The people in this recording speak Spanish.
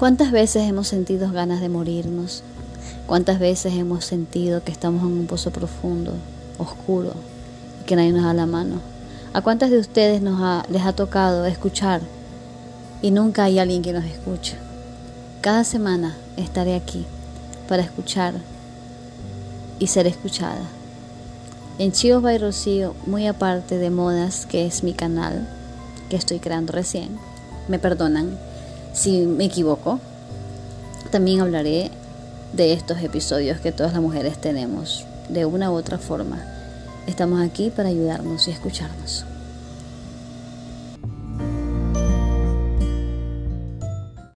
¿Cuántas veces hemos sentido ganas de morirnos? ¿Cuántas veces hemos sentido que estamos en un pozo profundo, oscuro, y que nadie nos da la mano? ¿A cuántas de ustedes nos les ha tocado escuchar y nunca hay alguien que nos escuche? Cada semana estaré aquí para escuchar y ser escuchada. En Chivos by Rocío, muy aparte de modas, que es mi canal, que estoy creando recién, me perdonan si me equivoco, también hablaré de estos episodios que todas las mujeres tenemos, de una u otra forma. Estamos aquí para ayudarnos y escucharnos.